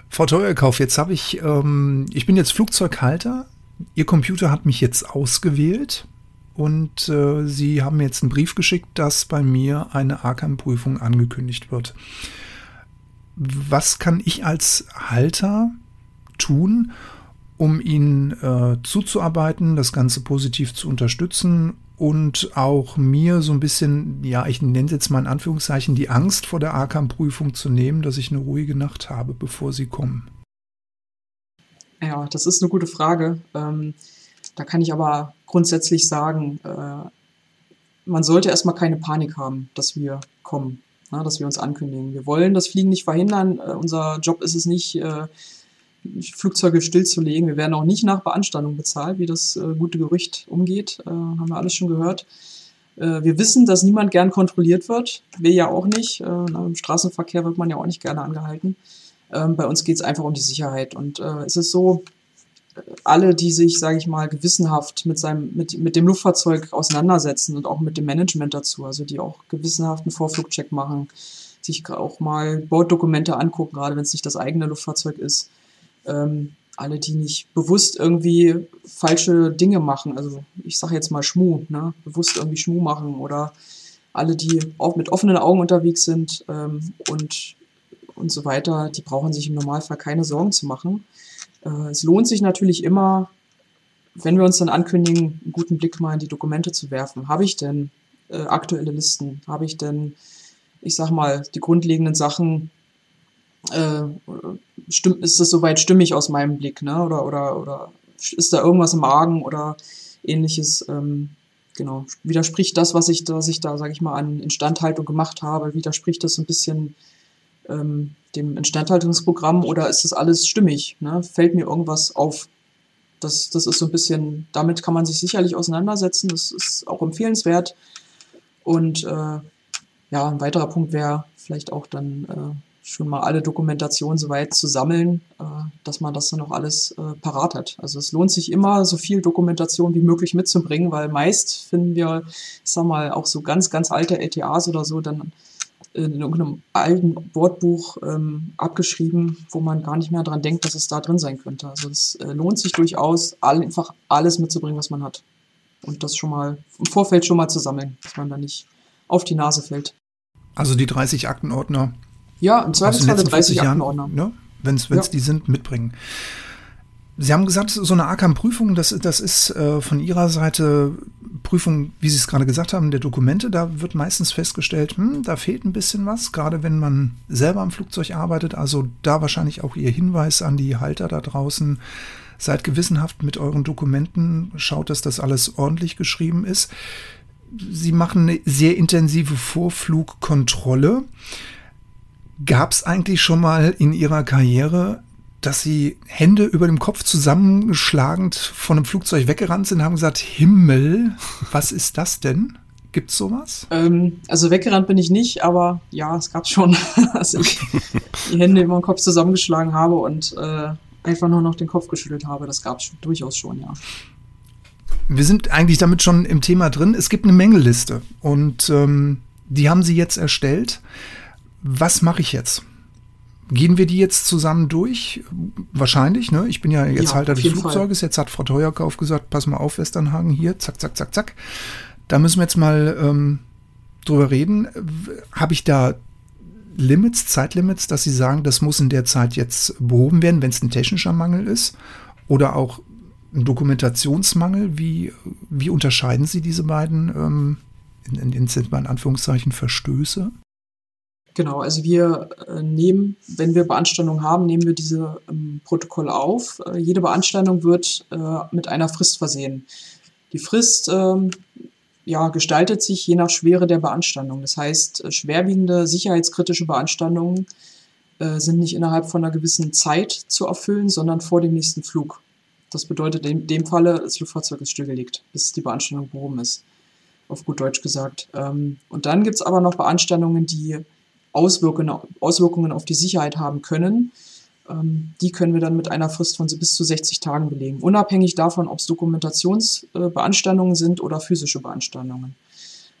Frau Teuerkauf, jetzt habe ich, ähm, ich bin jetzt Flugzeughalter. Ihr Computer hat mich jetzt ausgewählt und äh, Sie haben mir jetzt einen Brief geschickt, dass bei mir eine ARCAM-Prüfung angekündigt wird. Was kann ich als Halter tun, um Ihnen äh, zuzuarbeiten, das Ganze positiv zu unterstützen und auch mir so ein bisschen, ja, ich nenne es jetzt mal in Anführungszeichen, die Angst vor der ARCAM-Prüfung zu nehmen, dass ich eine ruhige Nacht habe, bevor sie kommen? Ja, das ist eine gute Frage. Ähm, da kann ich aber grundsätzlich sagen, äh, man sollte erstmal keine Panik haben, dass wir kommen, ne, dass wir uns ankündigen. Wir wollen das Fliegen nicht verhindern. Äh, unser Job ist es nicht, äh, Flugzeuge stillzulegen. Wir werden auch nicht nach Beanstandung bezahlt, wie das gute Gerücht umgeht. Haben wir alles schon gehört. Wir wissen, dass niemand gern kontrolliert wird. Wir ja auch nicht. Im Straßenverkehr wird man ja auch nicht gerne angehalten. Ähm, bei uns geht es einfach um die Sicherheit. Und es ist so, alle, die sich, sage ich mal, gewissenhaft mit seinem, mit, mit dem Luftfahrzeug auseinandersetzen und auch mit dem Management dazu, also die auch gewissenhaften Vorflugcheck machen, sich auch mal Borddokumente angucken, gerade wenn es nicht das eigene Luftfahrzeug ist. Ähm, alle, die nicht bewusst irgendwie falsche Dinge machen, also ich sage jetzt mal Schmu, ne? bewusst irgendwie Schmu machen oder alle, die auch mit offenen Augen unterwegs sind ähm, und, und so weiter, die brauchen sich im Normalfall keine Sorgen zu machen. Äh, es lohnt sich natürlich immer, wenn wir uns dann ankündigen, einen guten Blick mal in die Dokumente zu werfen. Habe ich denn äh, aktuelle Listen? Habe ich denn, ich sag mal, die grundlegenden Sachen, äh, stimmt, ist das soweit stimmig aus meinem Blick, ne? Oder, oder, oder ist da irgendwas im Argen oder ähnliches? Ähm, genau, widerspricht das, was ich, was ich da, sage ich mal, an Instandhaltung gemacht habe, widerspricht das ein bisschen ähm, dem Instandhaltungsprogramm oder ist das alles stimmig? Ne? Fällt mir irgendwas auf? Das, das ist so ein bisschen, damit kann man sich sicherlich auseinandersetzen. Das ist auch empfehlenswert. Und äh, ja, ein weiterer Punkt wäre vielleicht auch dann äh, schon mal alle Dokumentationen so weit zu sammeln, äh, dass man das dann auch alles äh, parat hat. Also es lohnt sich immer, so viel Dokumentation wie möglich mitzubringen, weil meist finden wir, ich sag mal, auch so ganz, ganz alte LTAs oder so dann in irgendeinem alten Wortbuch ähm, abgeschrieben, wo man gar nicht mehr dran denkt, dass es da drin sein könnte. Also es äh, lohnt sich durchaus, all, einfach alles mitzubringen, was man hat. Und das schon mal im Vorfeld schon mal zu sammeln, dass man da nicht auf die Nase fällt. Also die 30 Aktenordner. Ja, im Zweifelsfall 30 Aktenordner. Ne? Wenn es ja. die sind, mitbringen. Sie haben gesagt, so eine ACAM-Prüfung, das, das ist äh, von Ihrer Seite Prüfung, wie Sie es gerade gesagt haben, der Dokumente. Da wird meistens festgestellt, hm, da fehlt ein bisschen was, gerade wenn man selber am Flugzeug arbeitet. Also da wahrscheinlich auch Ihr Hinweis an die Halter da draußen. Seid gewissenhaft mit euren Dokumenten, schaut, dass das alles ordentlich geschrieben ist. Sie machen eine sehr intensive Vorflugkontrolle. Gab es eigentlich schon mal in Ihrer Karriere dass sie Hände über dem Kopf zusammengeschlagend von einem Flugzeug weggerannt sind, haben gesagt, Himmel, was ist das denn? Gibt's sowas? Ähm, also weggerannt bin ich nicht, aber ja, es gab schon, dass ich die Hände über den Kopf zusammengeschlagen habe und äh, einfach nur noch den Kopf geschüttelt habe. Das gab es durchaus schon, ja. Wir sind eigentlich damit schon im Thema drin. Es gibt eine Mängelliste und ähm, die haben Sie jetzt erstellt. Was mache ich jetzt? Gehen wir die jetzt zusammen durch? Wahrscheinlich, ne? Ich bin ja jetzt ja, Halter des Flugzeuges. Fall. Jetzt hat Frau Teuerkauf gesagt, pass mal auf, Westernhagen, hier, zack, zack, zack, zack. Da müssen wir jetzt mal ähm, drüber reden. Habe ich da Limits, Zeitlimits, dass Sie sagen, das muss in der Zeit jetzt behoben werden, wenn es ein technischer Mangel ist? Oder auch ein Dokumentationsmangel? Wie, wie unterscheiden Sie diese beiden ähm, in, in, in, in Anführungszeichen Verstöße? Genau, also wir äh, nehmen, wenn wir Beanstandungen haben, nehmen wir diese ähm, Protokolle auf. Äh, jede Beanstandung wird äh, mit einer Frist versehen. Die Frist ähm, ja, gestaltet sich je nach Schwere der Beanstandung. Das heißt, äh, schwerwiegende, sicherheitskritische Beanstandungen äh, sind nicht innerhalb von einer gewissen Zeit zu erfüllen, sondern vor dem nächsten Flug. Das bedeutet in dem Falle, das Luftfahrzeug ist stillgelegt, bis die Beanstandung behoben ist. Auf gut Deutsch gesagt. Ähm, und dann gibt es aber noch Beanstandungen, die Auswirkungen, Auswirkungen auf die Sicherheit haben können. Ähm, die können wir dann mit einer Frist von bis zu 60 Tagen belegen, unabhängig davon, ob es Dokumentationsbeanstandungen sind oder physische Beanstandungen.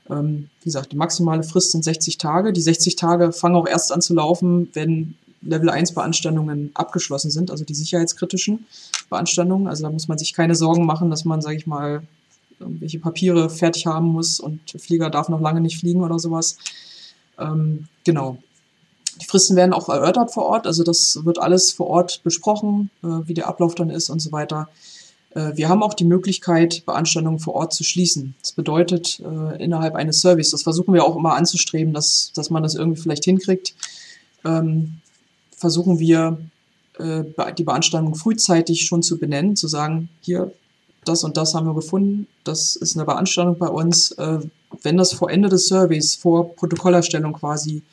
Ähm, wie gesagt, die maximale Frist sind 60 Tage. Die 60 Tage fangen auch erst an zu laufen, wenn Level 1 Beanstandungen abgeschlossen sind, also die sicherheitskritischen Beanstandungen. Also da muss man sich keine Sorgen machen, dass man, sage ich mal, irgendwelche Papiere fertig haben muss und Flieger darf noch lange nicht fliegen oder sowas. Ähm, genau. Die Fristen werden auch erörtert vor Ort, also das wird alles vor Ort besprochen, äh, wie der Ablauf dann ist und so weiter. Äh, wir haben auch die Möglichkeit, Beanstandungen vor Ort zu schließen. Das bedeutet, äh, innerhalb eines Service, das versuchen wir auch immer anzustreben, dass, dass man das irgendwie vielleicht hinkriegt, ähm, versuchen wir, äh, die Beanstandung frühzeitig schon zu benennen, zu sagen, hier, das und das haben wir gefunden, das ist eine Beanstandung bei uns. Wenn das vor Ende des Surveys, vor Protokollerstellung quasi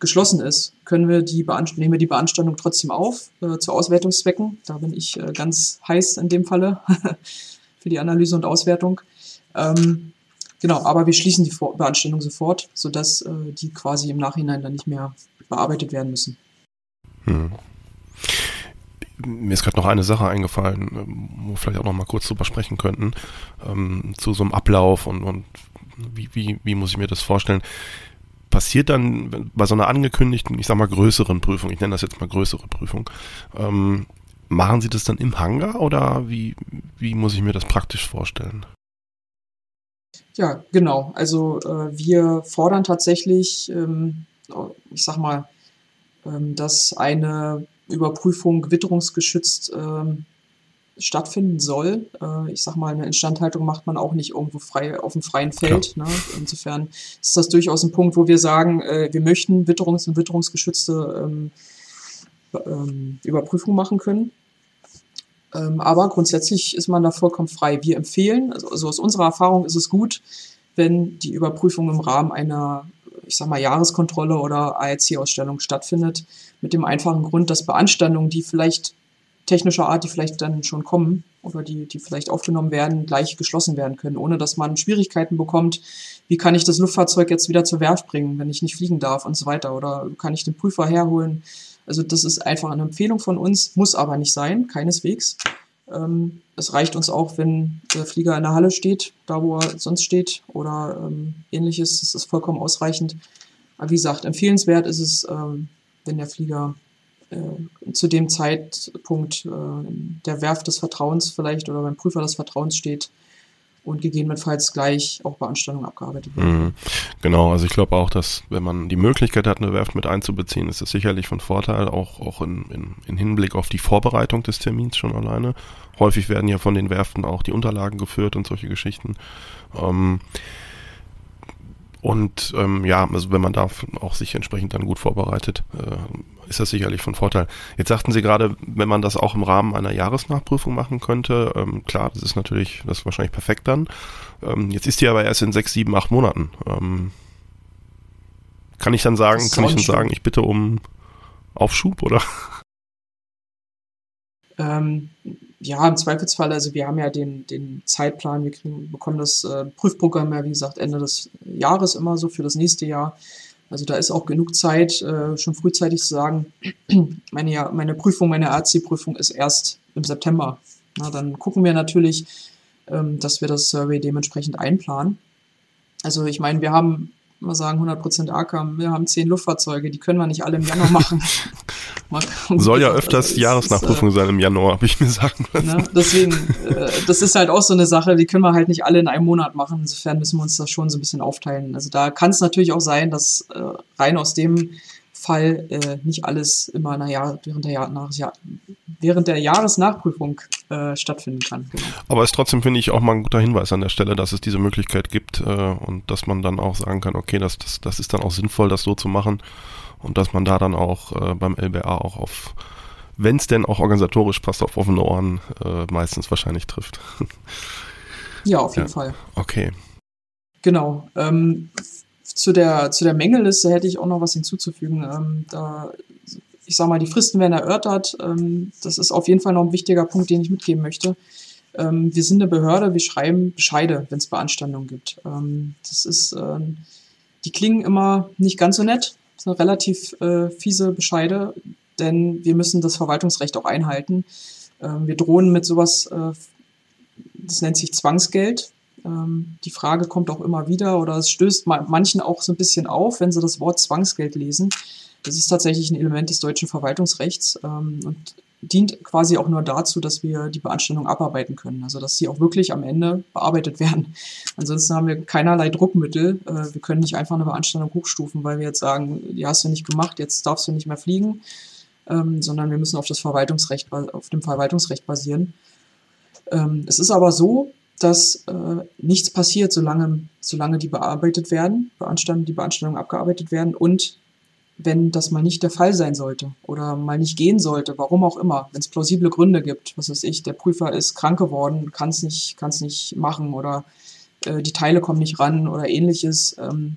geschlossen ist, können wir die nehmen wir die Beanstandung trotzdem auf äh, zu Auswertungszwecken. Da bin ich äh, ganz heiß in dem Falle für die Analyse und Auswertung. Ähm, genau, aber wir schließen die vor Beanstandung sofort, sodass äh, die quasi im Nachhinein dann nicht mehr bearbeitet werden müssen. Hm mir ist gerade noch eine Sache eingefallen, wo wir vielleicht auch noch mal kurz drüber sprechen könnten, ähm, zu so einem Ablauf und, und wie, wie, wie muss ich mir das vorstellen? Passiert dann bei so einer angekündigten, ich sag mal größeren Prüfung, ich nenne das jetzt mal größere Prüfung, ähm, machen Sie das dann im Hangar oder wie, wie muss ich mir das praktisch vorstellen? Ja, genau. Also äh, wir fordern tatsächlich, ähm, ich sag mal, ähm, dass eine Überprüfung witterungsgeschützt ähm, stattfinden soll. Äh, ich sag mal, eine Instandhaltung macht man auch nicht irgendwo frei auf dem freien Feld. Ne? Insofern ist das durchaus ein Punkt, wo wir sagen, äh, wir möchten witterungs- und witterungsgeschützte ähm, ähm, Überprüfung machen können. Ähm, aber grundsätzlich ist man da vollkommen frei. Wir empfehlen, also, also aus unserer Erfahrung ist es gut, wenn die Überprüfung im Rahmen einer ich sag mal, Jahreskontrolle oder ARC-Ausstellung stattfindet, mit dem einfachen Grund, dass Beanstandungen, die vielleicht technischer Art, die vielleicht dann schon kommen oder die, die vielleicht aufgenommen werden, gleich geschlossen werden können, ohne dass man Schwierigkeiten bekommt, wie kann ich das Luftfahrzeug jetzt wieder zur Werft bringen, wenn ich nicht fliegen darf und so weiter, oder kann ich den Prüfer herholen. Also das ist einfach eine Empfehlung von uns, muss aber nicht sein, keineswegs. Ähm, es reicht uns auch, wenn der Flieger in der Halle steht, da wo er sonst steht oder ähm, ähnliches. Das ist vollkommen ausreichend. Aber wie gesagt, empfehlenswert ist es, ähm, wenn der Flieger zu dem Zeitpunkt äh, der Werft des Vertrauens vielleicht oder beim Prüfer des Vertrauens steht, und gegebenenfalls gleich auch Beanstandungen abgearbeitet werden. Mhm. Genau, also ich glaube auch, dass wenn man die Möglichkeit hat, eine Werft mit einzubeziehen, ist das sicherlich von Vorteil, auch, auch in, in, in Hinblick auf die Vorbereitung des Termins schon alleine. Häufig werden ja von den Werften auch die Unterlagen geführt und solche Geschichten. Ähm, und ähm, ja, also wenn man da auch sich entsprechend dann gut vorbereitet, äh, ist das sicherlich von Vorteil. Jetzt sagten Sie gerade, wenn man das auch im Rahmen einer Jahresnachprüfung machen könnte, ähm, klar, das ist natürlich, das ist wahrscheinlich perfekt dann. Ähm, jetzt ist die aber erst in sechs, sieben, acht Monaten. Ähm, kann ich dann sagen, kann ich dann sagen, ich bitte um Aufschub oder? Ähm, ja, im Zweifelsfall, also wir haben ja den, den Zeitplan, wir kriegen, bekommen das äh, Prüfprogramm ja, wie gesagt, Ende des Jahres immer so für das nächste Jahr. Also da ist auch genug Zeit, äh, schon frühzeitig zu sagen, meine, meine Prüfung, meine RC-Prüfung ist erst im September. Na, dann gucken wir natürlich, ähm, dass wir das Survey dementsprechend einplanen. Also ich meine, wir haben mal sagen 100% AKAM, wir haben zehn Luftfahrzeuge, die können wir nicht alle im Januar machen. Soll ja öfters also Jahresnachprüfung ist, äh, sein im Januar, habe ich mir sagen lassen. Ne? Deswegen, äh, das ist halt auch so eine Sache, die können wir halt nicht alle in einem Monat machen. Insofern müssen wir uns das schon so ein bisschen aufteilen. Also da kann es natürlich auch sein, dass äh, rein aus dem Fall äh, nicht alles immer naja, während, der Jahr, nach, ja, während der Jahresnachprüfung äh, stattfinden kann. Genau. Aber es ist trotzdem, finde ich, auch mal ein guter Hinweis an der Stelle, dass es diese Möglichkeit gibt äh, und dass man dann auch sagen kann, okay, das, das, das ist dann auch sinnvoll, das so zu machen und dass man da dann auch äh, beim LBA auch auf, wenn es denn auch organisatorisch passt, auf offene Ohren äh, meistens wahrscheinlich trifft. ja, auf jeden ja. Fall. Okay. Genau. Ähm, zu der, zu der Mängelliste hätte ich auch noch was hinzuzufügen. Ähm, da, ich sag mal, die Fristen werden erörtert. Ähm, das ist auf jeden Fall noch ein wichtiger Punkt, den ich mitgeben möchte. Ähm, wir sind eine Behörde, wir schreiben Bescheide, wenn es Beanstandungen gibt. Ähm, das ist, äh, die klingen immer nicht ganz so nett. Das sind relativ äh, fiese Bescheide, denn wir müssen das Verwaltungsrecht auch einhalten. Ähm, wir drohen mit sowas, äh, das nennt sich Zwangsgeld. Ähm, die Frage kommt auch immer wieder oder es stößt manchen auch so ein bisschen auf, wenn sie das Wort Zwangsgeld lesen. Das ist tatsächlich ein Element des deutschen Verwaltungsrechts ähm, und dient quasi auch nur dazu, dass wir die Beanstandung abarbeiten können. Also dass sie auch wirklich am Ende bearbeitet werden. Ansonsten haben wir keinerlei Druckmittel. Äh, wir können nicht einfach eine Beanstandung hochstufen, weil wir jetzt sagen, die hast du nicht gemacht, jetzt darfst du nicht mehr fliegen, ähm, sondern wir müssen auf das Verwaltungsrecht, auf dem Verwaltungsrecht basieren. Ähm, es ist aber so, dass äh, nichts passiert, solange, solange die bearbeitet werden, Beanstandungen, die Beanstandungen abgearbeitet werden und wenn das mal nicht der Fall sein sollte oder mal nicht gehen sollte, warum auch immer, wenn es plausible Gründe gibt, was weiß ich, der Prüfer ist krank geworden, kann es nicht, kann's nicht machen oder äh, die Teile kommen nicht ran oder ähnliches, ähm,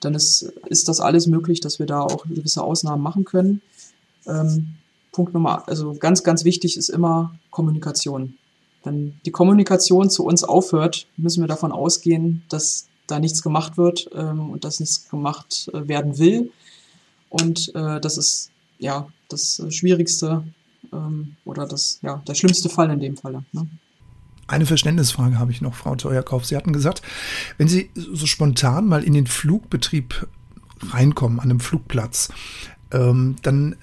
dann ist, ist das alles möglich, dass wir da auch gewisse Ausnahmen machen können. Ähm, Punkt Nummer, also ganz, ganz wichtig ist immer Kommunikation. Wenn die Kommunikation zu uns aufhört, müssen wir davon ausgehen, dass da nichts gemacht wird ähm, und dass nichts gemacht äh, werden will. Und äh, das ist ja das Schwierigste ähm, oder das, ja, der schlimmste Fall in dem Falle. Ne? Eine Verständnisfrage habe ich noch, Frau Teuerkauf. Sie hatten gesagt, wenn Sie so spontan mal in den Flugbetrieb reinkommen, an einem Flugplatz, ähm, dann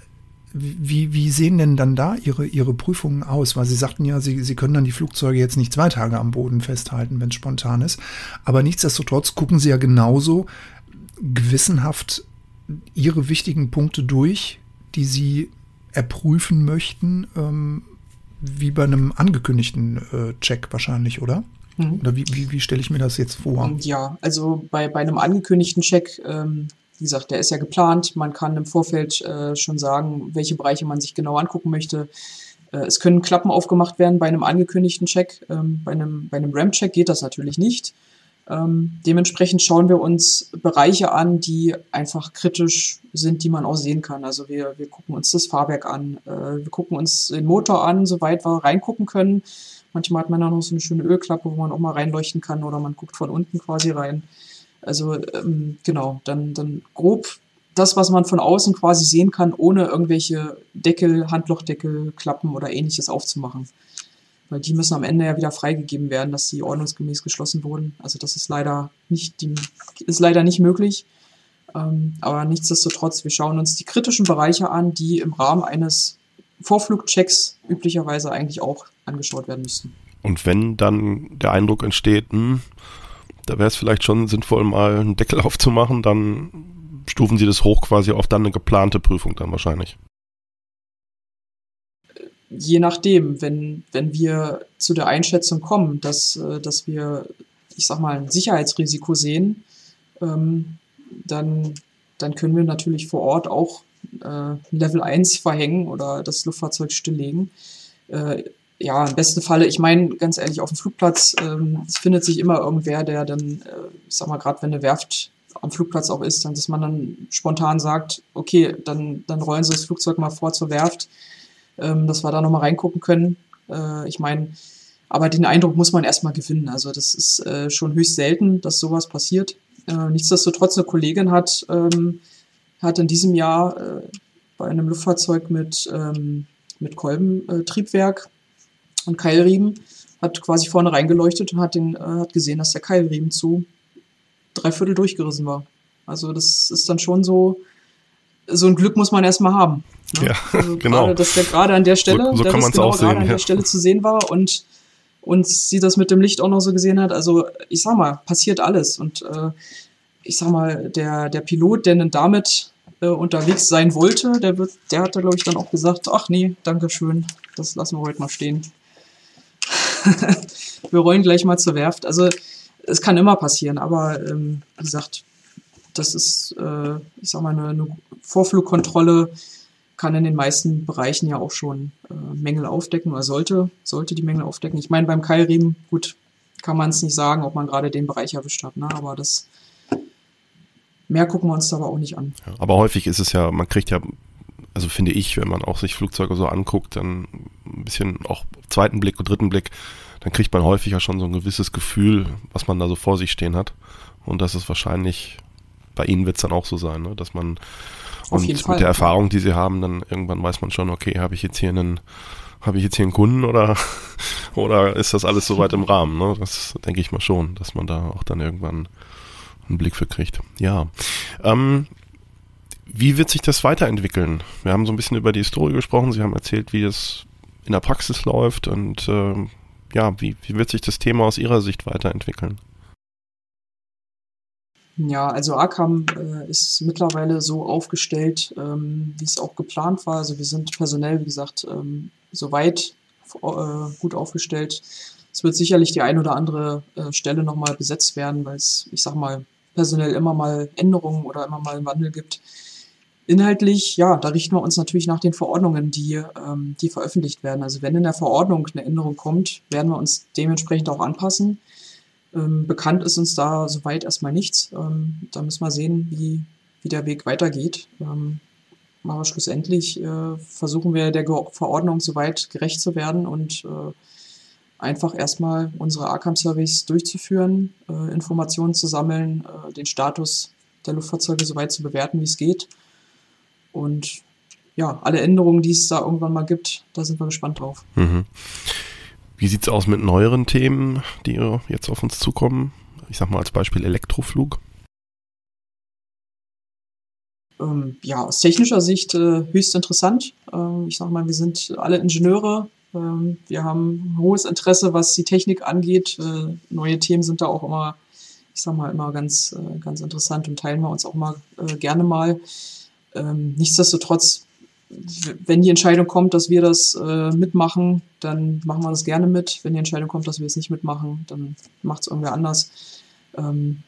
wie, wie sehen denn dann da Ihre, Ihre Prüfungen aus? Weil Sie sagten ja, Sie, Sie können dann die Flugzeuge jetzt nicht zwei Tage am Boden festhalten, wenn es spontan ist. Aber nichtsdestotrotz gucken Sie ja genauso gewissenhaft Ihre wichtigen Punkte durch, die Sie erprüfen möchten, ähm, wie bei einem angekündigten äh, Check wahrscheinlich, oder? Mhm. Oder wie, wie, wie stelle ich mir das jetzt vor? Ja, also bei, bei einem angekündigten Check ähm, wie gesagt, der ist ja geplant. Man kann im Vorfeld äh, schon sagen, welche Bereiche man sich genau angucken möchte. Äh, es können Klappen aufgemacht werden bei einem angekündigten Check. Ähm, bei einem, bei einem RAM-Check geht das natürlich nicht. Ähm, dementsprechend schauen wir uns Bereiche an, die einfach kritisch sind, die man auch sehen kann. Also wir, wir gucken uns das Fahrwerk an, äh, wir gucken uns den Motor an, soweit wir reingucken können. Manchmal hat man auch noch so eine schöne Ölklappe, wo man auch mal reinleuchten kann oder man guckt von unten quasi rein. Also ähm, genau, dann, dann grob das, was man von außen quasi sehen kann, ohne irgendwelche Deckel, Handlochdeckel, Klappen oder ähnliches aufzumachen. Weil die müssen am Ende ja wieder freigegeben werden, dass sie ordnungsgemäß geschlossen wurden. Also das ist leider nicht, die, ist leider nicht möglich. Ähm, aber nichtsdestotrotz, wir schauen uns die kritischen Bereiche an, die im Rahmen eines Vorflugchecks üblicherweise eigentlich auch angeschaut werden müssten. Und wenn dann der Eindruck entsteht, hm, da wäre es vielleicht schon sinnvoll, mal einen Deckel aufzumachen, dann stufen Sie das hoch quasi auf dann eine geplante Prüfung dann wahrscheinlich. Je nachdem, wenn, wenn wir zu der Einschätzung kommen, dass, äh, dass wir, ich sag mal, ein Sicherheitsrisiko sehen, ähm, dann, dann können wir natürlich vor Ort auch äh, Level 1 verhängen oder das Luftfahrzeug stilllegen. Äh, ja, im besten Falle, ich meine, ganz ehrlich, auf dem Flugplatz, ähm, es findet sich immer irgendwer, der dann, äh, ich sag mal, gerade wenn eine Werft am Flugplatz auch ist, dann, dass man dann spontan sagt, okay, dann, dann rollen Sie das Flugzeug mal vor zur Werft, ähm, dass wir da nochmal reingucken können. Äh, ich meine, aber den Eindruck muss man erstmal gewinnen. Also das ist äh, schon höchst selten, dass sowas passiert. Äh, nichtsdestotrotz, eine Kollegin hat, ähm, hat in diesem Jahr äh, bei einem Luftfahrzeug mit, ähm, mit Kolbentriebwerk und Keilriemen, hat quasi vorne reingeleuchtet und hat, den, äh, hat gesehen, dass der Keilriemen zu drei Viertel durchgerissen war. Also das ist dann schon so, so ein Glück muss man erstmal haben. Ne? Ja, also genau. Grade, dass der gerade an der Stelle, so, so kann man genau auch sehen, an der ja. Stelle zu sehen war und und sie das mit dem Licht auch noch so gesehen hat. Also ich sag mal, passiert alles. Und äh, ich sag mal, der, der Pilot, der denn damit äh, unterwegs sein wollte, der, wird, der hat da, glaube ich, dann auch gesagt, ach nee, danke schön, das lassen wir heute mal stehen. wir rollen gleich mal zur Werft. Also es kann immer passieren, aber ähm, wie gesagt, das ist, äh, ich sag mal, eine, eine Vorflugkontrolle kann in den meisten Bereichen ja auch schon äh, Mängel aufdecken oder sollte, sollte die Mängel aufdecken. Ich meine, beim Keilriemen, gut, kann man es nicht sagen, ob man gerade den Bereich erwischt hat, ne? aber das mehr gucken wir uns aber auch nicht an. Ja, aber häufig ist es ja, man kriegt ja, also finde ich, wenn man auch sich Flugzeuge so anguckt, dann ein bisschen auch zweiten Blick und dritten Blick, dann kriegt man häufig ja schon so ein gewisses Gefühl, was man da so vor sich stehen hat. Und das ist wahrscheinlich, bei Ihnen wird es dann auch so sein, ne? dass man Auf und mit Fall. der Erfahrung, die sie haben, dann irgendwann weiß man schon, okay, habe ich jetzt hier einen, habe ich jetzt hier einen Kunden oder, oder ist das alles soweit im Rahmen? Ne? Das denke ich mal schon, dass man da auch dann irgendwann einen Blick für kriegt. Ja. Ähm, wie wird sich das weiterentwickeln? Wir haben so ein bisschen über die Historie gesprochen. Sie haben erzählt, wie es in der Praxis läuft und ähm, ja, wie, wie wird sich das Thema aus Ihrer Sicht weiterentwickeln? Ja, also Arkham äh, ist mittlerweile so aufgestellt, ähm, wie es auch geplant war. Also wir sind personell, wie gesagt, ähm, soweit äh, gut aufgestellt. Es wird sicherlich die ein oder andere äh, Stelle nochmal besetzt werden, weil es, ich sag mal, personell immer mal Änderungen oder immer mal einen Wandel gibt. Inhaltlich, ja, da richten wir uns natürlich nach den Verordnungen, die, ähm, die veröffentlicht werden. Also wenn in der Verordnung eine Änderung kommt, werden wir uns dementsprechend auch anpassen. Ähm, bekannt ist uns da soweit erstmal nichts. Ähm, da müssen wir sehen, wie, wie der Weg weitergeht. Ähm, aber schlussendlich äh, versuchen wir der Verordnung soweit gerecht zu werden und äh, einfach erstmal unsere Arkham-Surveys durchzuführen, äh, Informationen zu sammeln, äh, den Status der Luftfahrzeuge soweit zu bewerten, wie es geht. Und ja, alle Änderungen, die es da irgendwann mal gibt, da sind wir gespannt drauf. Mhm. Wie sieht's aus mit neueren Themen, die jetzt auf uns zukommen? Ich sag mal als Beispiel Elektroflug. Ähm, ja, aus technischer Sicht äh, höchst interessant. Ähm, ich sag mal, wir sind alle Ingenieure. Ähm, wir haben hohes Interesse, was die Technik angeht. Äh, neue Themen sind da auch immer, ich sag mal, immer ganz, äh, ganz interessant und teilen wir uns auch mal äh, gerne mal. Ähm, nichtsdestotrotz, wenn die Entscheidung kommt, dass wir das äh, mitmachen, dann machen wir das gerne mit. Wenn die Entscheidung kommt, dass wir es nicht mitmachen, dann macht es irgendwer anders. Ähm,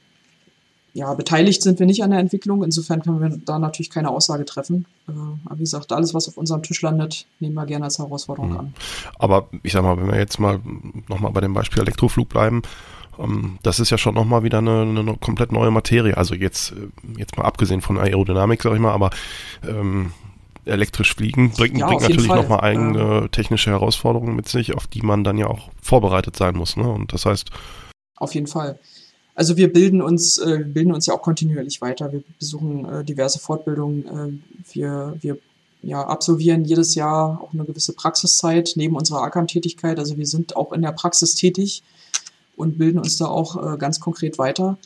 ja, beteiligt sind wir nicht an der Entwicklung. Insofern können wir da natürlich keine Aussage treffen. Äh, aber wie gesagt, alles, was auf unserem Tisch landet, nehmen wir gerne als Herausforderung Mhm. an. Aber ich sag mal, wenn wir jetzt mal nochmal bei dem Beispiel Elektroflug bleiben, das ist ja schon nochmal wieder eine, eine komplett neue Materie. Also jetzt, äh, jetzt mal abgesehen von Aerodynamik, sag ich mal, aber ähm, elektrisch fliegen bringt, Ja, bringt natürlich nochmal eigene technische Herausforderungen mit sich, auf die man dann ja auch vorbereitet sein muss. Ne? Und das heißt, Auf jeden Fall. Also wir bilden uns, äh, bilden uns ja auch kontinuierlich weiter. Wir besuchen äh, diverse Fortbildungen. Äh, wir, wir ja, absolvieren jedes Jahr auch eine gewisse Praxiszeit neben unserer ACAM-Tätigkeit. Also wir sind auch in der Praxis tätig und bilden uns da auch äh, ganz konkret weiter.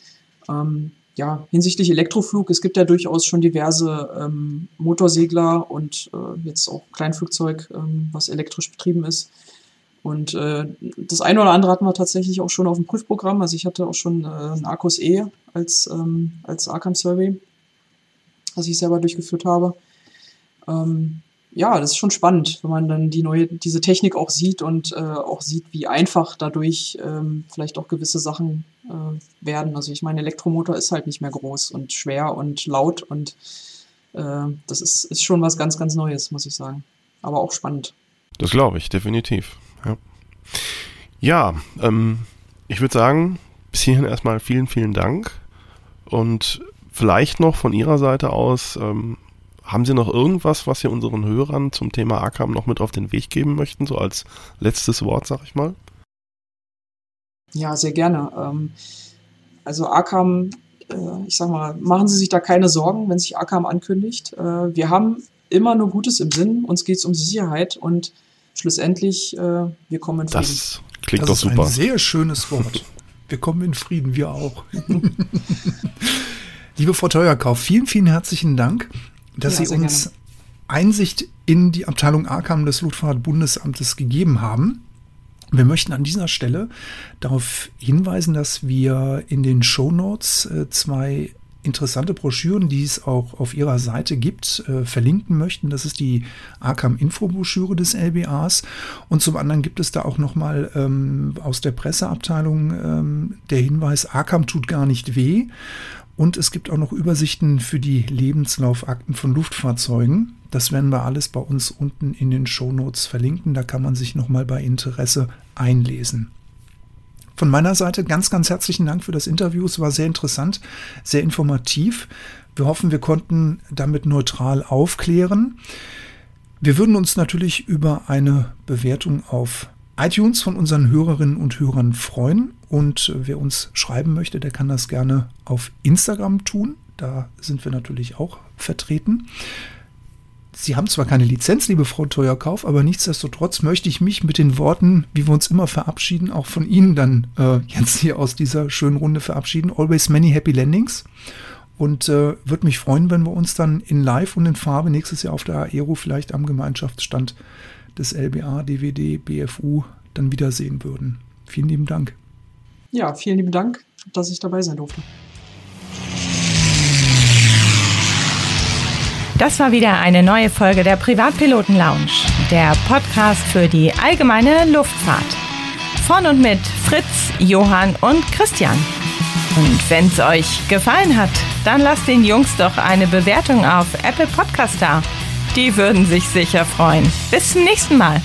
Ähm, ja, hinsichtlich Elektroflug, es gibt ja durchaus schon diverse ähm, Motorsegler und äh, jetzt auch Kleinflugzeug, ähm, was elektrisch betrieben ist. Und äh, das eine oder andere hatten wir tatsächlich auch schon auf dem Prüfprogramm. Also ich hatte auch schon äh, ein Arcos E als, ähm, als Arkham Survey, was ich selber durchgeführt habe. Ähm, ja, das ist schon spannend, wenn man dann die neue, diese Technik auch sieht und äh, auch sieht, wie einfach dadurch ähm, vielleicht auch gewisse Sachen äh, werden. Also ich meine, Elektromotor ist halt nicht mehr groß und schwer und laut und äh, das ist, ist schon was ganz, ganz Neues, muss ich sagen. Aber auch spannend. Das glaube ich, definitiv. Ja, ja ähm, ich würde sagen, bis hierhin erstmal vielen, vielen Dank. Und vielleicht noch von Ihrer Seite aus, ähm, haben Sie noch irgendwas, was Sie unseren Hörern zum Thema Arkham noch mit auf den Weg geben möchten, so als letztes Wort, sag ich mal? Ja, sehr gerne. Ähm, also Arkham, äh, ich sag mal, machen Sie sich da keine Sorgen, wenn sich Arkham ankündigt. Äh, wir haben immer nur Gutes im Sinn, uns geht es um Sicherheit und schlussendlich, äh, wir kommen in Frieden. Das klingt das doch super. Das ist ein sehr schönes Wort. Wir kommen in Frieden, wir auch. Liebe Frau Teuerkauf, vielen, vielen herzlichen Dank, dass ja, Sie uns gerne. Einsicht in die Abteilung Arkham des Luftfahrtbundesamtes gegeben haben. Wir möchten an dieser Stelle darauf hinweisen, dass wir in den Show Notes äh, zwei interessante Broschüren, die es auch auf ihrer Seite gibt, äh, verlinken möchten. Das ist die Arkham Info-Broschüre des LBAs. Und zum anderen gibt es da auch nochmal ähm, aus der Presseabteilung ähm, der Hinweis, Arkham tut gar nicht weh. Und es gibt auch noch Übersichten für die Lebenslaufakten von Luftfahrzeugen. Das werden wir alles bei uns unten in den Shownotes verlinken. Da kann man sich nochmal bei Interesse einlesen. Von meiner Seite ganz, ganz herzlichen Dank für das Interview. Es war sehr interessant, sehr informativ. Wir hoffen, wir konnten damit neutral aufklären. Wir würden uns natürlich über eine Bewertung auf iTunes von unseren Hörerinnen und Hörern freuen. Und wer uns schreiben möchte, der kann das gerne auf Instagram tun. Da sind wir natürlich auch vertreten. Sie haben zwar keine Lizenz, liebe Frau Teuerkauf, aber nichtsdestotrotz möchte ich mich mit den Worten, wie wir uns immer verabschieden, auch von Ihnen dann äh, jetzt hier aus dieser schönen Runde verabschieden. Always many happy landings. Und äh, würde mich freuen, wenn wir uns dann in Live und in Farbe nächstes Jahr auf der Aero vielleicht am Gemeinschaftsstand des LBA, DWD, BFU dann wiedersehen würden. Vielen lieben Dank. Ja, vielen lieben Dank, dass ich dabei sein durfte. Das war wieder eine neue Folge der Privatpiloten Lounge, der Podcast für die allgemeine Luftfahrt. Von und mit Fritz, Johann und Christian. Und wenn es euch gefallen hat, dann lasst den Jungs doch eine Bewertung auf Apple Podcast da. Die würden sich sicher freuen. Bis zum nächsten Mal.